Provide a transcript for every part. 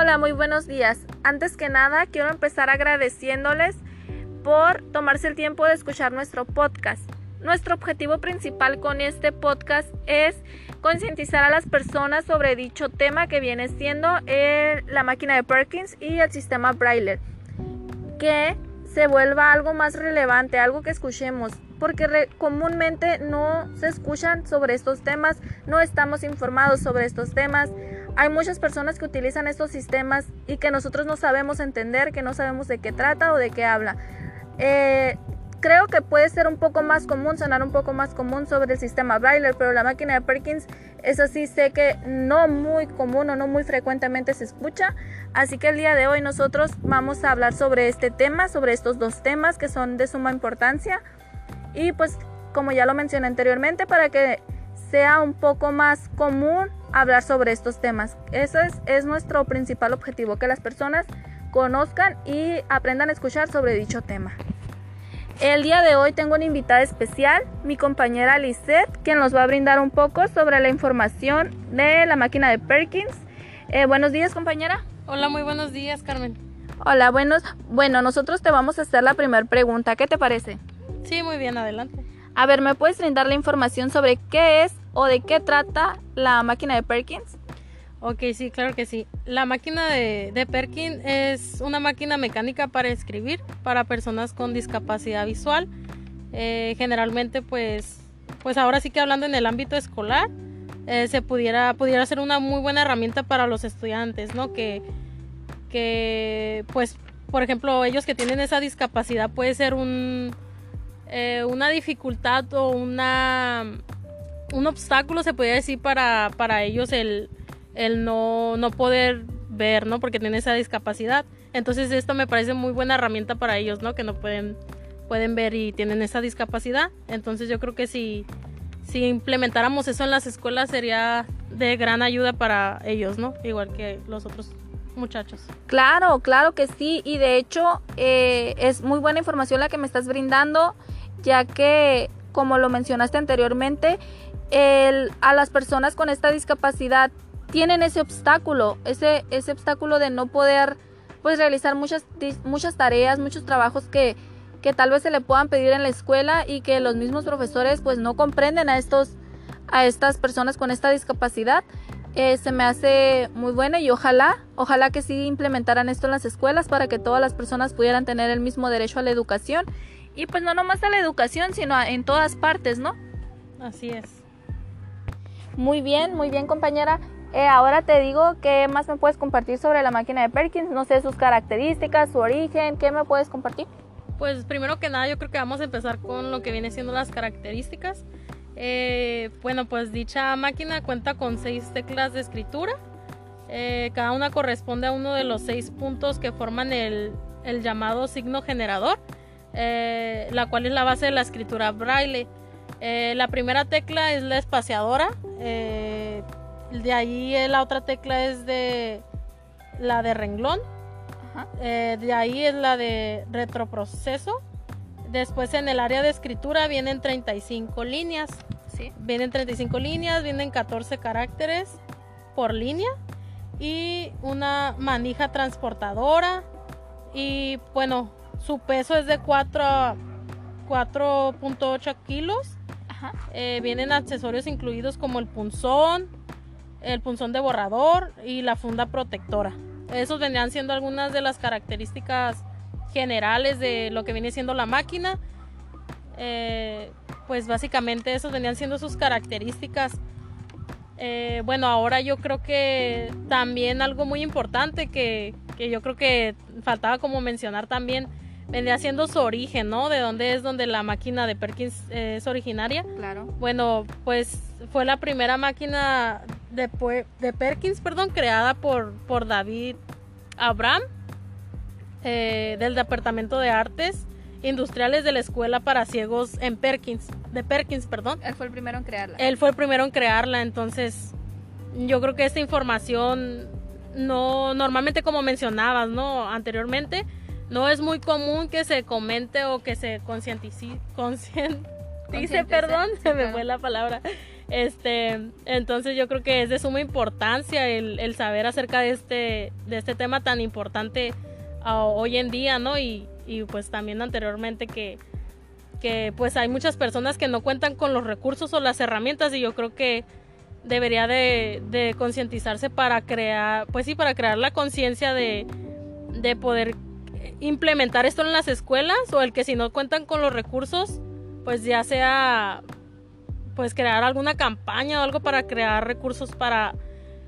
Hola, muy buenos días. Antes que nada, quiero empezar agradeciéndoles por tomarse el tiempo de escuchar nuestro podcast. Nuestro objetivo principal con este podcast es concientizar a las personas sobre dicho tema que viene siendo la máquina de Perkins y el sistema Braille. Que se vuelva algo más relevante, algo que escuchemos, porque comúnmente no se escuchan sobre estos temas, no estamos informados sobre estos temas. Hay muchas personas que utilizan estos sistemas y que nosotros no sabemos entender, que no sabemos de qué trata o de qué habla. Eh, creo que puede ser un poco más común, sonar un poco más común sobre el sistema Braille, pero la máquina de Perkins, eso sí sé que no muy común o no muy frecuentemente se escucha. Así que el día de hoy nosotros vamos a hablar sobre este tema, sobre estos dos temas que son de suma importancia. Y pues como ya lo mencioné anteriormente, para que sea un poco más común hablar sobre estos temas. Eso es, es nuestro principal objetivo, que las personas conozcan y aprendan a escuchar sobre dicho tema. El día de hoy tengo una invitada especial, mi compañera Lisette, quien nos va a brindar un poco sobre la información de la máquina de Perkins. Eh, buenos días, compañera. Hola, muy buenos días, Carmen. Hola, buenos. Bueno, nosotros te vamos a hacer la primera pregunta. ¿Qué te parece? Sí, muy bien, adelante. A ver, ¿me puedes brindar la información sobre qué es o de qué trata la máquina de Perkins? Ok, sí, claro que sí. La máquina de, de, Perkins es una máquina mecánica para escribir para personas con discapacidad visual. Eh, generalmente, pues, pues ahora sí que hablando en el ámbito escolar, eh, se pudiera, pudiera ser una muy buena herramienta para los estudiantes, ¿no? Que, que, pues, por ejemplo, ellos que tienen esa discapacidad puede ser un, eh, una dificultad o una, un obstáculo, se podría decir, para, para ellos el el no, no poder ver, ¿no? Porque tiene esa discapacidad. Entonces esto me parece muy buena herramienta para ellos, ¿no? Que no pueden, pueden ver y tienen esa discapacidad. Entonces yo creo que si, si implementáramos eso en las escuelas sería de gran ayuda para ellos, ¿no? Igual que los otros muchachos. Claro, claro que sí. Y de hecho eh, es muy buena información la que me estás brindando, ya que, como lo mencionaste anteriormente, el, a las personas con esta discapacidad tienen ese obstáculo, ese, ese obstáculo de no poder pues realizar muchas, muchas tareas, muchos trabajos que, que tal vez se le puedan pedir en la escuela y que los mismos profesores pues no comprenden a estos a estas personas con esta discapacidad. Eh, se me hace muy buena y ojalá ojalá que sí implementaran esto en las escuelas para que todas las personas pudieran tener el mismo derecho a la educación. Y pues no nomás a la educación sino en todas partes no así es muy bien muy bien compañera eh, ahora te digo qué más me puedes compartir sobre la máquina de Perkins, no sé sus características, su origen, ¿qué me puedes compartir? Pues primero que nada yo creo que vamos a empezar con lo que viene siendo las características. Eh, bueno, pues dicha máquina cuenta con seis teclas de escritura. Eh, cada una corresponde a uno de los seis puntos que forman el, el llamado signo generador, la cual es la base de la escritura braille. la primera tecla es la espaciadora de ahí eh, la otra tecla es de la de renglón. Eh, de ahí es la de retroproceso. Después en el área de escritura vienen 35 líneas. ¿Sí? Vienen 35 líneas, vienen 14 caracteres por línea y una manija transportadora. Y bueno, su peso es de 4.8 kilos. Eh, vienen accesorios incluidos como el punzón, el punzón de borrador y la funda protectora. Esos vendrían siendo algunas de las características generales de lo que viene siendo la máquina. Eh, pues básicamente esos venían siendo sus características. Eh, bueno, ahora yo creo que también algo muy importante que, que, yo creo que faltaba como mencionar también vendría siendo su origen, ¿no? De dónde es donde la máquina de Perkins es originaria. Claro. Bueno, pues fue la primera máquina de, de Perkins, perdón, creada por, por David Abraham eh, del Departamento de Artes Industriales de la Escuela para Ciegos en Perkins, de Perkins, perdón. Él fue el primero en crearla. Él fue el primero en crearla, entonces yo creo que esta información no, normalmente como mencionabas, ¿no? Anteriormente, no es muy común que se comente o que se concientice, concientice, perdón, se me fue la palabra, Este, entonces yo creo que es de suma importancia el, el saber acerca de este, de este tema tan importante hoy en día, ¿no? Y, y pues también anteriormente que, que pues hay muchas personas que no cuentan con los recursos o las herramientas y yo creo que debería de, de concientizarse para crear, pues sí, para crear la conciencia de, de poder implementar esto en las escuelas o el que si no cuentan con los recursos, pues ya sea pues crear alguna campaña o algo para crear recursos para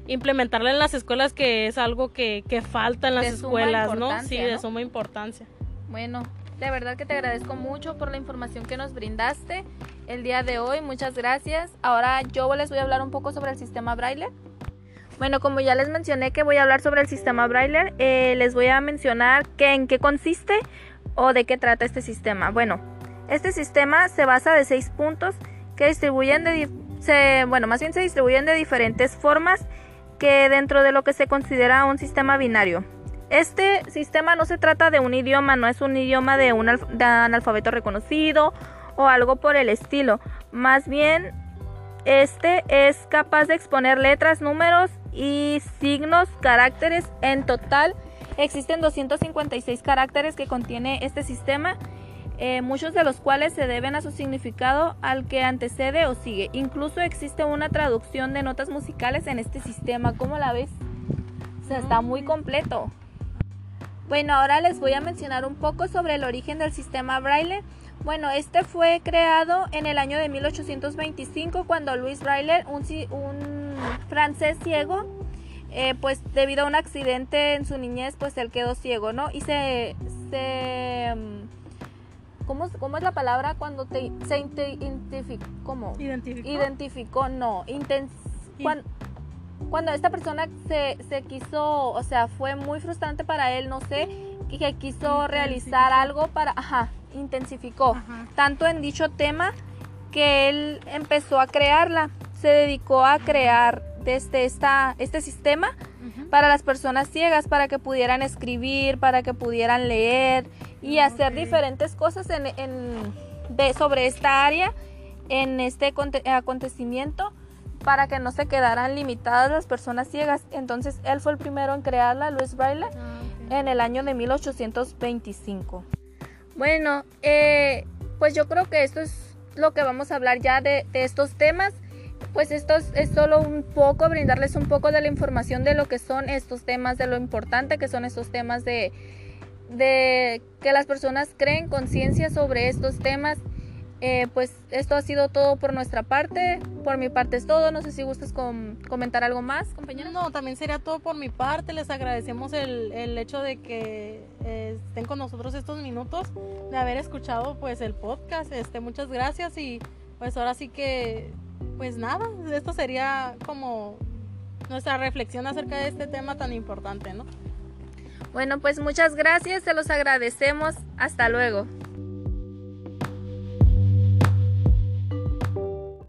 implementarla en las escuelas que es algo que, que falta en las escuelas, ¿no? Sí, de suma importancia. Bueno, de verdad que te agradezco mucho por la información que nos brindaste el día de hoy. Muchas gracias. Ahora yo les voy a hablar un poco sobre el sistema Braille. Bueno, como ya les mencioné que voy a hablar sobre el sistema Braille, eh, les voy a mencionar en qué consiste o de qué trata este sistema. Bueno, este sistema se basa de seis puntos que distribuyen de, se, bueno, más bien se distribuyen de diferentes formas que dentro de lo que se considera un sistema binario. Este sistema no se trata de un idioma, no es un idioma de un, de un alfabeto reconocido o algo por el estilo. Más bien, este es capaz de exponer letras, números y signos, caracteres. En total, existen 256 caracteres que contiene este sistema eh, muchos de los cuales se deben a su significado al que antecede o sigue. Incluso existe una traducción de notas musicales en este sistema. ¿Cómo la ves? Está muy completo. Bueno, ahora les voy a mencionar un poco sobre el origen del sistema Braille. Bueno, este fue creado en el año de 1825 cuando Louis Braille, un francés ciego, eh, pues debido a un accidente en su niñez, pues él quedó ciego, ¿no? Y se, se ¿Cómo, ¿Cómo, es la palabra cuando te, se identificó? ¿Cómo? ¿Identificó? Identificó, no. cuando, cuando, esta persona se, se, quiso, o sea, fue muy frustrante para él, no sé, que quiso realizar algo para, ajá, intensificó. Tanto en dicho tema que él empezó a crearla, se dedicó a crear desde esta, este sistema para las personas ciegas, para que pudieran escribir, para que pudieran leer y hacer diferentes cosas en, de, sobre esta área, en este acontecimiento, para que no se quedaran limitadas las personas ciegas. Entonces él fue el primero en crearla, Luis Braille, ah, en el año de 1825. Bueno, eh, pues yo creo que esto es lo que vamos a hablar ya de, de estos temas pues esto es, solo un poco, brindarles un poco de la información de lo que son estos temas, de lo importante que son estos temas, de, de que las personas creen conciencia sobre estos temas. Eh, pues esto ha sido todo por nuestra parte. Por mi parte es todo. No sé si gustas comentar algo más, compañero. No, también sería todo por mi parte. Les agradecemos el, el hecho de que eh, estén con nosotros estos minutos, de haber escuchado pues el podcast. Este, muchas gracias y pues ahora sí que pues nada, esto sería como nuestra reflexión acerca de este tema tan importante, ¿no? Bueno, pues muchas gracias, se los agradecemos. Hasta luego.